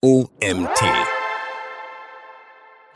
OMT.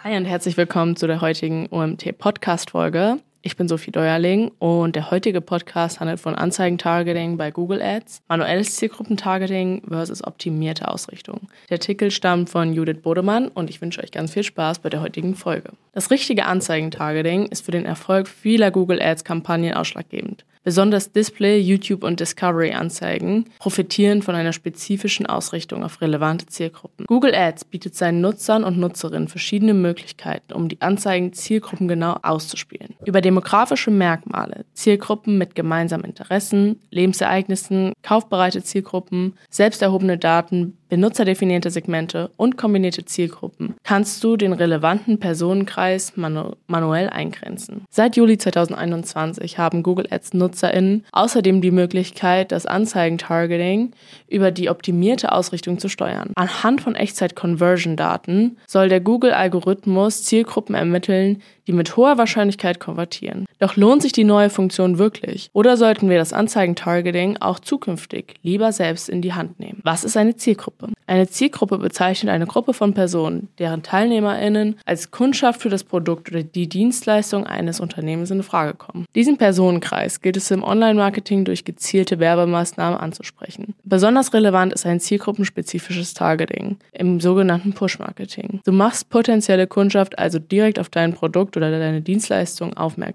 Hi und herzlich willkommen zu der heutigen OMT Podcast Folge. Ich bin Sophie Deuerling und der heutige Podcast handelt von Anzeigentargeting bei Google Ads, manuelles Zielgruppentargeting versus optimierte Ausrichtung. Der Artikel stammt von Judith Bodemann und ich wünsche euch ganz viel Spaß bei der heutigen Folge. Das richtige Anzeigentargeting ist für den Erfolg vieler Google Ads Kampagnen ausschlaggebend. Besonders Display, YouTube und Discovery-Anzeigen profitieren von einer spezifischen Ausrichtung auf relevante Zielgruppen. Google Ads bietet seinen Nutzern und Nutzerinnen verschiedene Möglichkeiten, um die Anzeigen zielgruppengenau auszuspielen. Über demografische Merkmale, Zielgruppen mit gemeinsamen Interessen, Lebensereignissen, kaufbereite Zielgruppen, selbst erhobene Daten, benutzerdefinierte Segmente und kombinierte Zielgruppen kannst du den relevanten Personenkreis manu manuell eingrenzen. Seit Juli 2021 haben Google Ads NutzerInnen außerdem die Möglichkeit, das Anzeigen-Targeting über die optimierte Ausrichtung zu steuern. Anhand von Echtzeit-Conversion-Daten soll der Google-Algorithmus Zielgruppen ermitteln, die mit hoher Wahrscheinlichkeit konvertieren. Doch lohnt sich die neue Funktion wirklich? Oder sollten wir das Anzeigen-Targeting auch zukünftig lieber selbst in die Hand nehmen? Was ist eine Zielgruppe? Eine Zielgruppe bezeichnet eine Gruppe von Personen, deren TeilnehmerInnen als Kundschaft für das Produkt oder die Dienstleistung eines Unternehmens in Frage kommen. Diesen Personenkreis gilt es im Online-Marketing durch gezielte Werbemaßnahmen anzusprechen. Besonders relevant ist ein zielgruppenspezifisches Targeting im sogenannten Push-Marketing. Du machst potenzielle Kundschaft also direkt auf dein Produkt oder deine Dienstleistung aufmerksam,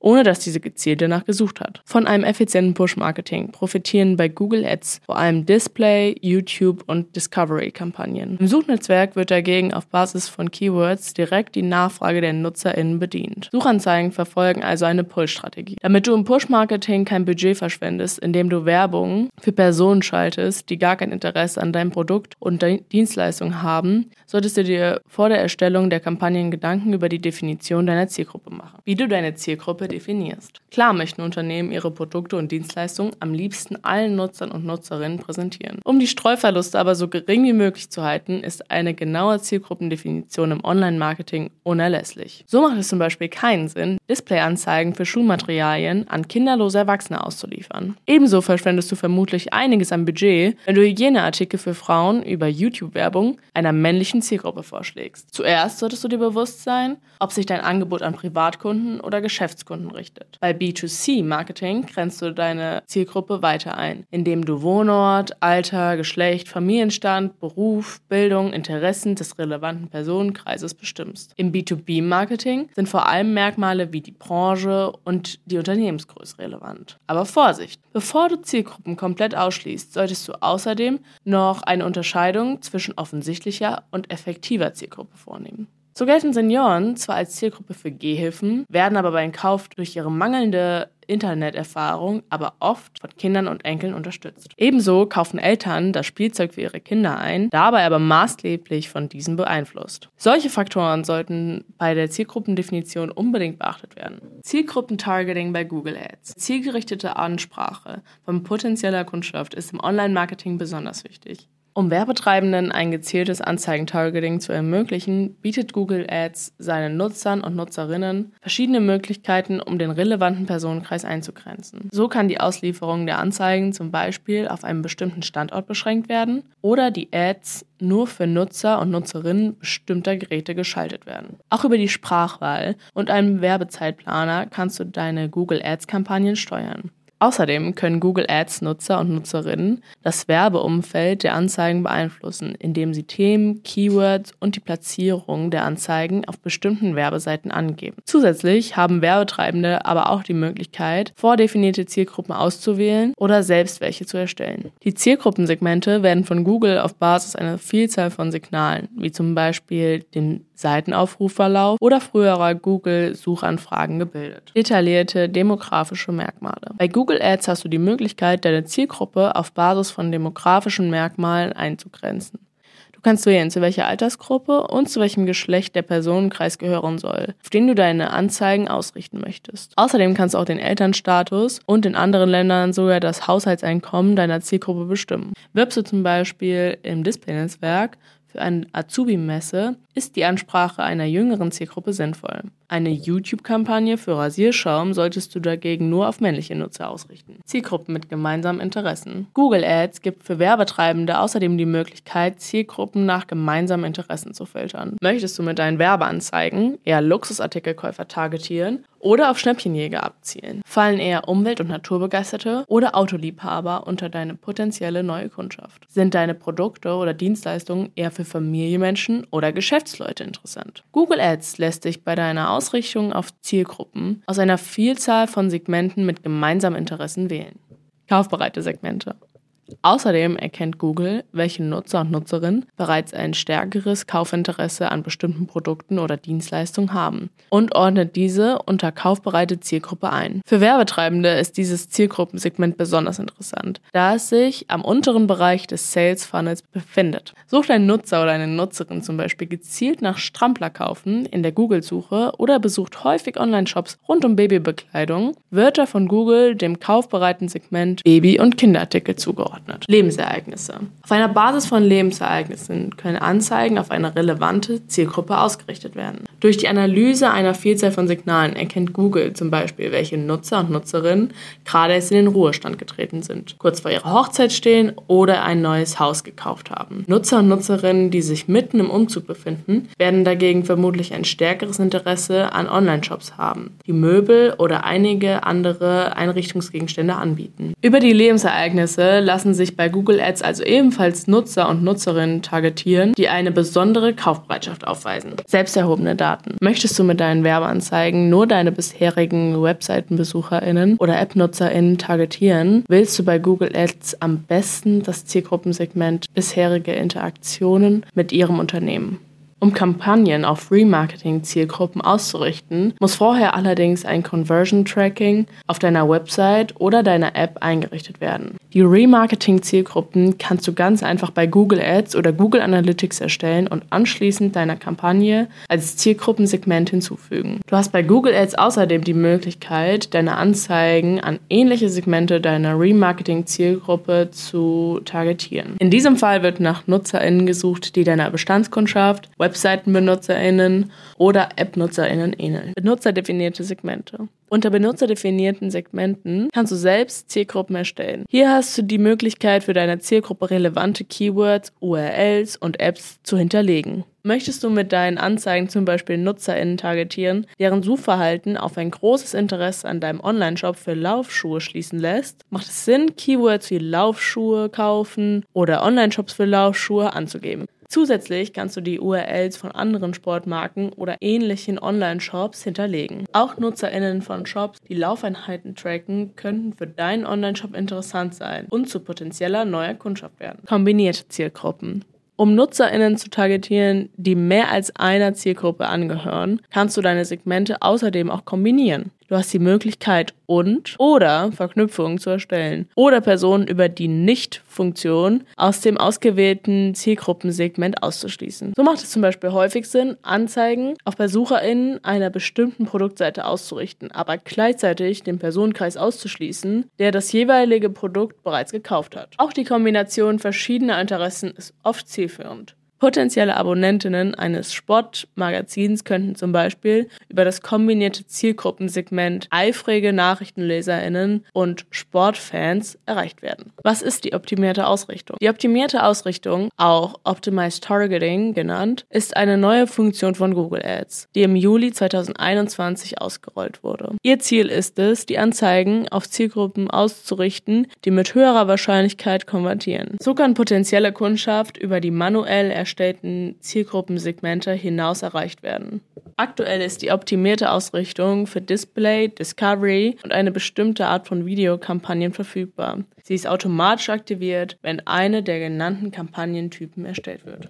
ohne dass diese gezielt danach gesucht hat. Von einem effizienten Push-Marketing profitieren bei Google Ads vor allem Display, YouTube und Discovery-Kampagnen. Im Suchnetzwerk wird dagegen auf Basis von Keywords direkt die Nachfrage der NutzerInnen bedient. Suchanzeigen verfolgen also eine Pull-Strategie. Damit du im Push-Marketing kein Budget verschwendest, indem du Werbung für Personen schaltest, die gar kein Interesse an deinem Produkt und Dienstleistung haben, solltest du dir vor der Erstellung der Kampagnen Gedanken über die Definition deiner Zielgruppe machen. Wie du deine Zielgruppe definierst. Klar möchten Unternehmen ihre Produkte und Dienstleistungen am liebsten allen Nutzern und Nutzerinnen präsentieren. Um die Streuverluste aber so gering wie möglich zu halten, ist eine genaue Zielgruppendefinition im Online-Marketing unerlässlich. So macht es zum Beispiel keinen Sinn, Displayanzeigen für Schulmaterialien an kinderlose Erwachsene auszuliefern. Ebenso verschwendest du vermutlich einiges an Budget, wenn du Hygieneartikel für Frauen über YouTube-Werbung einer männlichen Zielgruppe vorschlägst. Zuerst solltest du dir bewusst sein, ob sich dein Angebot an Privatkunden oder Geschäftskunden richtet. Bei B2C-Marketing grenzt du deine Zielgruppe weiter ein, indem du Wohnort, Alter, Geschlecht, Familienstand, Beruf, Bildung, Interessen des relevanten Personenkreises bestimmst. Im B2B-Marketing sind vor allem Merkmale wie die Branche und die Unternehmensgröße relevant. Aber Vorsicht! Bevor du Zielgruppen komplett ausschließt, solltest du außerdem noch eine Unterscheidung zwischen offensichtlicher und effektiver Zielgruppe vornehmen. So gelten Senioren zwar als Zielgruppe für Gehhilfen, werden aber beim Kauf durch ihre mangelnde Interneterfahrung aber oft von Kindern und Enkeln unterstützt. Ebenso kaufen Eltern das Spielzeug für ihre Kinder ein, dabei aber maßgeblich von diesen beeinflusst. Solche Faktoren sollten bei der Zielgruppendefinition unbedingt beachtet werden. Zielgruppentargeting bei Google Ads. Zielgerichtete Ansprache von potenzieller Kundschaft ist im Online-Marketing besonders wichtig. Um Werbetreibenden ein gezieltes Anzeigentargeting zu ermöglichen, bietet Google Ads seinen Nutzern und Nutzerinnen verschiedene Möglichkeiten, um den relevanten Personenkreis einzugrenzen. So kann die Auslieferung der Anzeigen zum Beispiel auf einen bestimmten Standort beschränkt werden oder die Ads nur für Nutzer und Nutzerinnen bestimmter Geräte geschaltet werden. Auch über die Sprachwahl und einen Werbezeitplaner kannst du deine Google Ads-Kampagnen steuern. Außerdem können Google Ads Nutzer und Nutzerinnen das Werbeumfeld der Anzeigen beeinflussen, indem sie Themen, Keywords und die Platzierung der Anzeigen auf bestimmten Werbeseiten angeben. Zusätzlich haben Werbetreibende aber auch die Möglichkeit, vordefinierte Zielgruppen auszuwählen oder selbst welche zu erstellen. Die Zielgruppensegmente werden von Google auf Basis einer Vielzahl von Signalen, wie zum Beispiel dem Seitenaufrufverlauf oder früherer Google-Suchanfragen gebildet. Detaillierte demografische Merkmale. Bei Google Ads hast du die Möglichkeit, deine Zielgruppe auf Basis von demografischen Merkmalen einzugrenzen. Du kannst wählen, zu welcher Altersgruppe und zu welchem Geschlecht der Personenkreis gehören soll, auf den du deine Anzeigen ausrichten möchtest. Außerdem kannst du auch den Elternstatus und in anderen Ländern sogar das Haushaltseinkommen deiner Zielgruppe bestimmen. Wirbst du zum Beispiel im Display-Netzwerk für eine Azubi-Messe ist die Ansprache einer jüngeren Zielgruppe sinnvoll. Eine YouTube-Kampagne für Rasierschaum solltest du dagegen nur auf männliche Nutzer ausrichten. Zielgruppen mit gemeinsamen Interessen. Google Ads gibt für Werbetreibende außerdem die Möglichkeit, Zielgruppen nach gemeinsamen Interessen zu filtern. Möchtest du mit deinen Werbeanzeigen eher Luxusartikelkäufer targetieren oder auf Schnäppchenjäger abzielen? Fallen eher Umwelt- und Naturbegeisterte oder Autoliebhaber unter deine potenzielle neue Kundschaft? Sind deine Produkte oder Dienstleistungen eher für Familienmenschen oder Geschäftsleute interessant? Google Ads lässt sich bei deiner Ausrichtung auf Zielgruppen aus einer Vielzahl von Segmenten mit gemeinsamen Interessen wählen. Kaufbereite Segmente. Außerdem erkennt Google, welche Nutzer und Nutzerinnen bereits ein stärkeres Kaufinteresse an bestimmten Produkten oder Dienstleistungen haben und ordnet diese unter kaufbereite Zielgruppe ein. Für Werbetreibende ist dieses Zielgruppensegment besonders interessant, da es sich am unteren Bereich des Sales Funnels befindet. Sucht ein Nutzer oder eine Nutzerin zum Beispiel gezielt nach Stramplerkaufen in der Google-Suche oder besucht häufig Online-Shops rund um Babybekleidung, wird er von Google dem kaufbereiten Segment Baby- und Kinderartikel zugeordnet zugeordnet. Lebensereignisse. Auf einer Basis von Lebensereignissen können Anzeigen auf eine relevante Zielgruppe ausgerichtet werden. Durch die Analyse einer Vielzahl von Signalen erkennt Google zum Beispiel, welche Nutzer und Nutzerinnen gerade erst in den Ruhestand getreten sind, kurz vor ihrer Hochzeit stehen oder ein neues Haus gekauft haben. Nutzer und Nutzerinnen, die sich mitten im Umzug befinden, werden dagegen vermutlich ein stärkeres Interesse an Online-Shops haben, die Möbel oder einige andere Einrichtungsgegenstände anbieten. Über die Lebensereignisse lassen lassen sich bei Google Ads also ebenfalls Nutzer und Nutzerinnen targetieren, die eine besondere Kaufbereitschaft aufweisen. Selbst erhobene Daten. Möchtest du mit deinen Werbeanzeigen nur deine bisherigen Webseitenbesucherinnen oder App-Nutzerinnen targetieren, willst du bei Google Ads am besten das Zielgruppensegment bisherige Interaktionen mit ihrem Unternehmen. Um Kampagnen auf Remarketing-Zielgruppen auszurichten, muss vorher allerdings ein Conversion Tracking auf deiner Website oder deiner App eingerichtet werden. Die Remarketing-Zielgruppen kannst du ganz einfach bei Google Ads oder Google Analytics erstellen und anschließend deiner Kampagne als Zielgruppensegment hinzufügen. Du hast bei Google Ads außerdem die Möglichkeit, deine Anzeigen an ähnliche Segmente deiner Remarketing-Zielgruppe zu targetieren. In diesem Fall wird nach NutzerInnen gesucht, die deiner Bestandskundschaft, Webseitenbenutzerinnen oder App-Nutzerinnen ähneln. Benutzerdefinierte Segmente. Unter benutzerdefinierten Segmenten kannst du selbst Zielgruppen erstellen. Hier hast du die Möglichkeit, für deine Zielgruppe relevante Keywords, URLs und Apps zu hinterlegen. Möchtest du mit deinen Anzeigen zum Beispiel NutzerInnen targetieren, deren Suchverhalten auf ein großes Interesse an deinem Online-Shop für Laufschuhe schließen lässt, macht es Sinn, Keywords wie Laufschuhe kaufen oder Online-Shops für Laufschuhe anzugeben. Zusätzlich kannst du die URLs von anderen Sportmarken oder ähnlichen Online-Shops hinterlegen. Auch NutzerInnen von Shops, die Laufeinheiten tracken, könnten für deinen Online-Shop interessant sein und zu potenzieller neuer Kundschaft werden. Kombinierte Zielgruppen. Um NutzerInnen zu targetieren, die mehr als einer Zielgruppe angehören, kannst du deine Segmente außerdem auch kombinieren. Du hast die Möglichkeit und oder Verknüpfungen zu erstellen oder Personen über die Nicht-Funktion aus dem ausgewählten Zielgruppensegment auszuschließen. So macht es zum Beispiel häufig Sinn, Anzeigen auf BesucherInnen einer bestimmten Produktseite auszurichten, aber gleichzeitig den Personenkreis auszuschließen, der das jeweilige Produkt bereits gekauft hat. Auch die Kombination verschiedener Interessen ist oft zielführend. Potenzielle Abonnentinnen eines Sportmagazins könnten zum Beispiel über das kombinierte Zielgruppensegment eifrige Nachrichtenleserinnen und Sportfans erreicht werden. Was ist die optimierte Ausrichtung? Die optimierte Ausrichtung, auch Optimized Targeting genannt, ist eine neue Funktion von Google Ads, die im Juli 2021 ausgerollt wurde. Ihr Ziel ist es, die Anzeigen auf Zielgruppen auszurichten, die mit höherer Wahrscheinlichkeit konvertieren. So kann potenzielle Kundschaft über die manuell erstellten Zielgruppensegmente hinaus erreicht werden. Aktuell ist die optimierte Ausrichtung für Display, Discovery und eine bestimmte Art von Videokampagnen verfügbar. Sie ist automatisch aktiviert, wenn eine der genannten Kampagnentypen erstellt wird.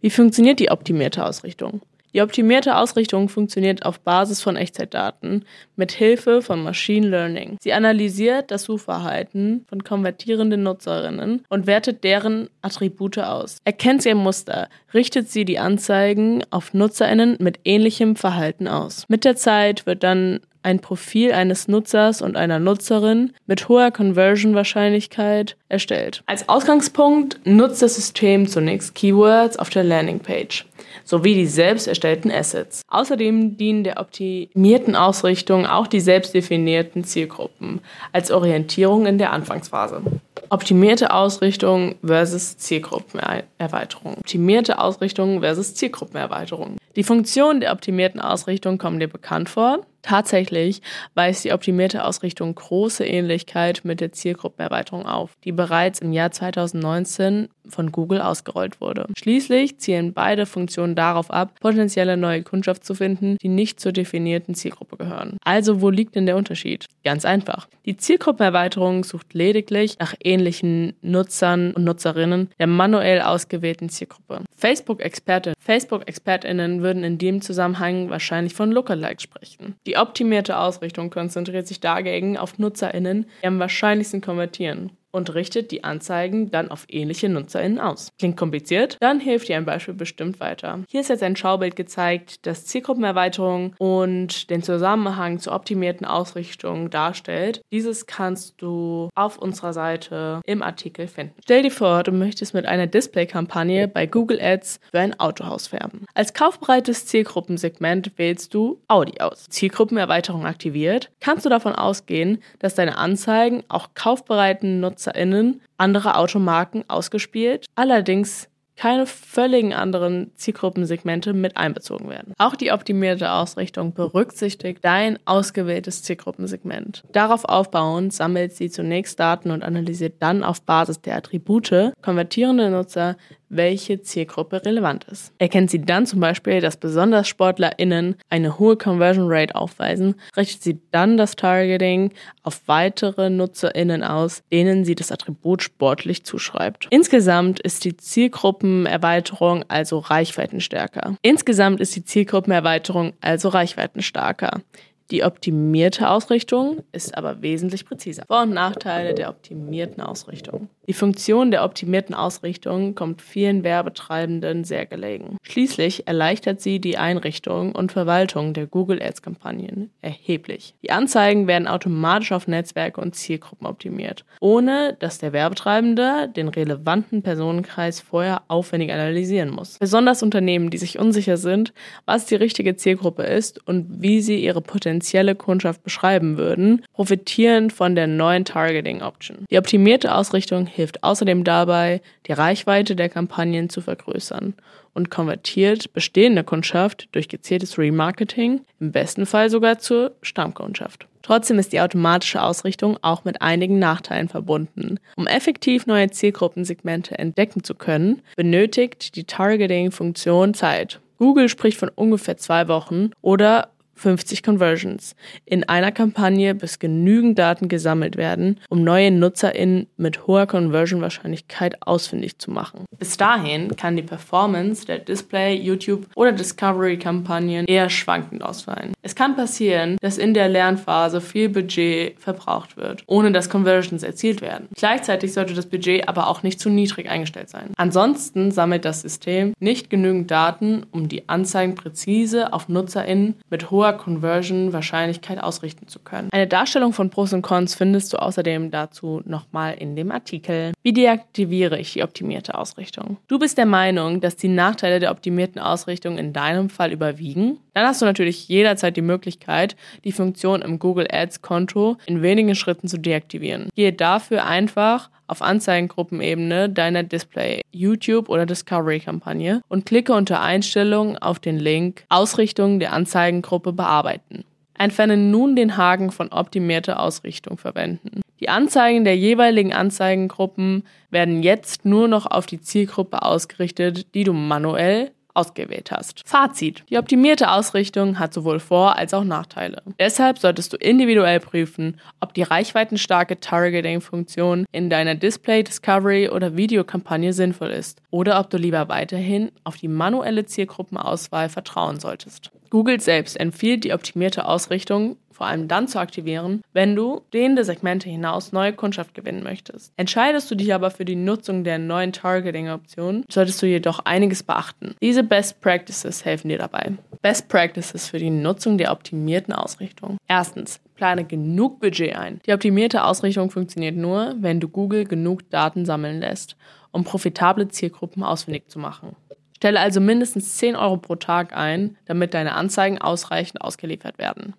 Wie funktioniert die optimierte Ausrichtung? Die optimierte Ausrichtung funktioniert auf Basis von Echtzeitdaten mit Hilfe von Machine Learning. Sie analysiert das Suchverhalten von konvertierenden Nutzerinnen und wertet deren Attribute aus. Erkennt sie ein Muster, richtet sie die Anzeigen auf Nutzerinnen mit ähnlichem Verhalten aus. Mit der Zeit wird dann ein Profil eines Nutzers und einer Nutzerin mit hoher Conversion-Wahrscheinlichkeit erstellt. Als Ausgangspunkt nutzt das System zunächst Keywords auf der Landingpage. Sowie die selbst erstellten Assets. Außerdem dienen der optimierten Ausrichtung auch die selbst definierten Zielgruppen als Orientierung in der Anfangsphase. Optimierte Ausrichtung versus Zielgruppenerweiterung. Optimierte Ausrichtung versus Zielgruppenerweiterung. Die Funktionen der optimierten Ausrichtung kommen dir bekannt vor. Tatsächlich weist die optimierte Ausrichtung große Ähnlichkeit mit der Zielgruppenerweiterung auf, die bereits im Jahr 2019 von Google ausgerollt wurde. Schließlich zielen beide Funktionen darauf ab, potenzielle neue Kundschaft zu finden, die nicht zur definierten Zielgruppe gehören. Also wo liegt denn der Unterschied? Ganz einfach. Die Zielgruppenerweiterung sucht lediglich nach ähnlichen Nutzern und Nutzerinnen der manuell ausgewählten Zielgruppe. Facebook-Expertinnen Facebook-ExpertInnen würden in dem Zusammenhang wahrscheinlich von Lookalikes sprechen. Die optimierte Ausrichtung konzentriert sich dagegen auf NutzerInnen, die am wahrscheinlichsten konvertieren und richtet die Anzeigen dann auf ähnliche NutzerInnen aus. Klingt kompliziert? Dann hilft dir ein Beispiel bestimmt weiter. Hier ist jetzt ein Schaubild gezeigt, das Zielgruppenerweiterung und den Zusammenhang zur optimierten Ausrichtung darstellt. Dieses kannst du auf unserer Seite im Artikel finden. Stell dir vor, du möchtest mit einer Display-Kampagne bei Google Ads für ein Autohaus werben. Als kaufbereites Zielgruppensegment wählst du Audi aus. Zielgruppenerweiterung aktiviert, kannst du davon ausgehen, dass deine Anzeigen auch kaufbereiten Nutzern NutzerInnen anderer Automarken ausgespielt, allerdings keine völligen anderen Zielgruppensegmente mit einbezogen werden. Auch die optimierte Ausrichtung berücksichtigt dein ausgewähltes Zielgruppensegment. Darauf aufbauend sammelt sie zunächst Daten und analysiert dann auf Basis der Attribute konvertierende Nutzer welche Zielgruppe relevant ist. Erkennt sie dann zum Beispiel, dass besonders SportlerInnen eine hohe Conversion Rate aufweisen, richtet sie dann das Targeting auf weitere NutzerInnen aus, denen sie das Attribut sportlich zuschreibt. Insgesamt ist die Zielgruppenerweiterung also reichweitenstärker. Insgesamt ist die Zielgruppenerweiterung also reichweitenstarker. Die optimierte Ausrichtung ist aber wesentlich präziser. Vor- und Nachteile der optimierten Ausrichtung. Die Funktion der optimierten Ausrichtung kommt vielen Werbetreibenden sehr gelegen. Schließlich erleichtert sie die Einrichtung und Verwaltung der Google Ads-Kampagnen erheblich. Die Anzeigen werden automatisch auf Netzwerke und Zielgruppen optimiert, ohne dass der Werbetreibende den relevanten Personenkreis vorher aufwendig analysieren muss. Besonders Unternehmen, die sich unsicher sind, was die richtige Zielgruppe ist und wie sie ihre potenzielle Kundschaft beschreiben würden, profitieren von der neuen Targeting Option. Die optimierte Ausrichtung hilft außerdem dabei, die Reichweite der Kampagnen zu vergrößern und konvertiert bestehende Kundschaft durch gezieltes Remarketing im besten Fall sogar zur Stammkundschaft. Trotzdem ist die automatische Ausrichtung auch mit einigen Nachteilen verbunden. Um effektiv neue Zielgruppensegmente entdecken zu können, benötigt die Targeting-Funktion Zeit. Google spricht von ungefähr zwei Wochen oder 50 Conversions in einer Kampagne, bis genügend Daten gesammelt werden, um neue NutzerInnen mit hoher Conversion-Wahrscheinlichkeit ausfindig zu machen. Bis dahin kann die Performance der Display-, YouTube- oder Discovery-Kampagnen eher schwankend ausfallen. Es kann passieren, dass in der Lernphase viel Budget verbraucht wird, ohne dass Conversions erzielt werden. Gleichzeitig sollte das Budget aber auch nicht zu niedrig eingestellt sein. Ansonsten sammelt das System nicht genügend Daten, um die Anzeigen präzise auf NutzerInnen mit hoher hoher Conversion-Wahrscheinlichkeit ausrichten zu können. Eine Darstellung von Pros und Cons findest du außerdem dazu nochmal in dem Artikel. Wie deaktiviere ich die optimierte Ausrichtung? Du bist der Meinung, dass die Nachteile der optimierten Ausrichtung in deinem Fall überwiegen? Dann hast du natürlich jederzeit die Möglichkeit, die Funktion im Google Ads Konto in wenigen Schritten zu deaktivieren. Gehe dafür einfach auf Anzeigengruppenebene deiner Display, YouTube oder Discovery-Kampagne und klicke unter Einstellungen auf den Link Ausrichtung der Anzeigengruppe bearbeiten. Entferne nun den Haken von optimierte Ausrichtung verwenden. Die Anzeigen der jeweiligen Anzeigengruppen werden jetzt nur noch auf die Zielgruppe ausgerichtet, die du manuell ausgewählt hast. Fazit. Die optimierte Ausrichtung hat sowohl Vor- als auch Nachteile. Deshalb solltest du individuell prüfen, ob die reichweitenstarke Targeting-Funktion in deiner Display, Discovery oder Videokampagne sinnvoll ist oder ob du lieber weiterhin auf die manuelle Zielgruppenauswahl vertrauen solltest. Google selbst empfiehlt die optimierte Ausrichtung vor allem dann zu aktivieren, wenn du stehende Segmente hinaus neue Kundschaft gewinnen möchtest. Entscheidest du dich aber für die Nutzung der neuen Targeting-Option, solltest du jedoch einiges beachten. Diese Best Practices helfen dir dabei. Best Practices für die Nutzung der optimierten Ausrichtung. Erstens, plane genug Budget ein. Die optimierte Ausrichtung funktioniert nur, wenn du Google genug Daten sammeln lässt, um profitable Zielgruppen ausfindig zu machen. Stelle also mindestens 10 Euro pro Tag ein, damit deine Anzeigen ausreichend ausgeliefert werden.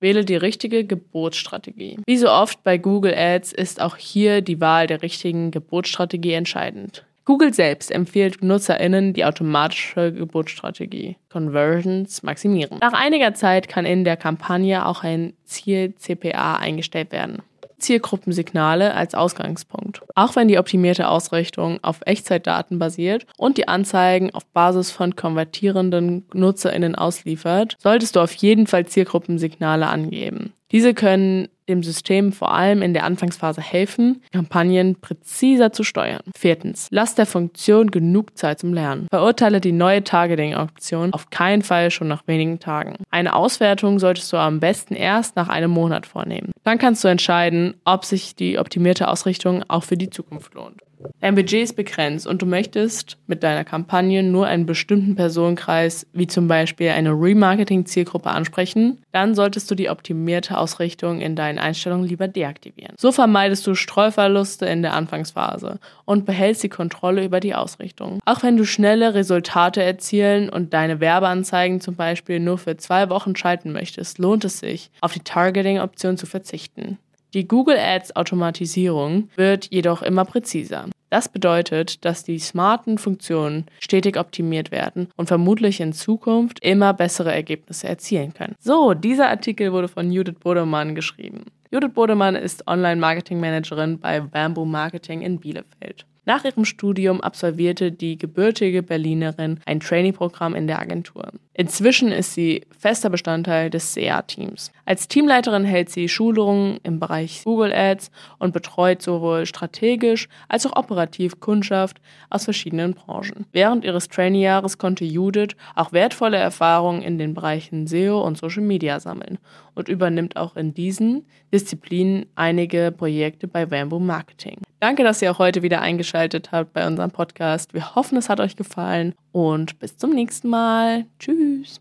Wähle die richtige Geburtsstrategie. Wie so oft bei Google Ads ist auch hier die Wahl der richtigen Geburtsstrategie entscheidend. Google selbst empfiehlt NutzerInnen die automatische Geburtsstrategie Conversions maximieren. Nach einiger Zeit kann in der Kampagne auch ein Ziel-CPA eingestellt werden. Zielgruppensignale als Ausgangspunkt. Auch wenn die optimierte Ausrichtung auf Echtzeitdaten basiert und die Anzeigen auf Basis von konvertierenden NutzerInnen ausliefert, solltest du auf jeden Fall Zielgruppensignale angeben. Diese können dem System vor allem in der Anfangsphase helfen, Kampagnen präziser zu steuern. Viertens, lass der Funktion genug Zeit zum Lernen. Verurteile die neue Targeting-Option auf keinen Fall schon nach wenigen Tagen. Eine Auswertung solltest du am besten erst nach einem Monat vornehmen. Dann kannst du entscheiden, ob sich die optimierte Ausrichtung auch für die Zukunft lohnt. Dein Budget ist begrenzt und du möchtest mit deiner Kampagne nur einen bestimmten Personenkreis, wie zum Beispiel eine Remarketing-Zielgruppe, ansprechen, dann solltest du die optimierte Ausrichtung in deinen Einstellungen lieber deaktivieren. So vermeidest du Streuverluste in der Anfangsphase und behältst die Kontrolle über die Ausrichtung. Auch wenn du schnelle Resultate erzielen und deine Werbeanzeigen zum Beispiel nur für zwei Wochen schalten möchtest, lohnt es sich, auf die Targeting-Option zu verzichten. Die Google Ads Automatisierung wird jedoch immer präziser. Das bedeutet, dass die smarten Funktionen stetig optimiert werden und vermutlich in Zukunft immer bessere Ergebnisse erzielen können. So, dieser Artikel wurde von Judith Bodemann geschrieben. Judith Bodemann ist Online-Marketing-Managerin bei Bamboo Marketing in Bielefeld. Nach ihrem Studium absolvierte die gebürtige Berlinerin ein Trainingprogramm in der Agentur. Inzwischen ist sie fester Bestandteil des CA-Teams. Als Teamleiterin hält sie Schulungen im Bereich Google Ads und betreut sowohl strategisch als auch operativ Kundschaft aus verschiedenen Branchen. Während ihres Trainee-Jahres konnte Judith auch wertvolle Erfahrungen in den Bereichen SEO und Social Media sammeln und übernimmt auch in diesen Disziplinen einige Projekte bei Bamboo Marketing. Danke, dass ihr auch heute wieder eingeschaltet habt bei unserem Podcast. Wir hoffen, es hat euch gefallen und bis zum nächsten Mal. Tschüss.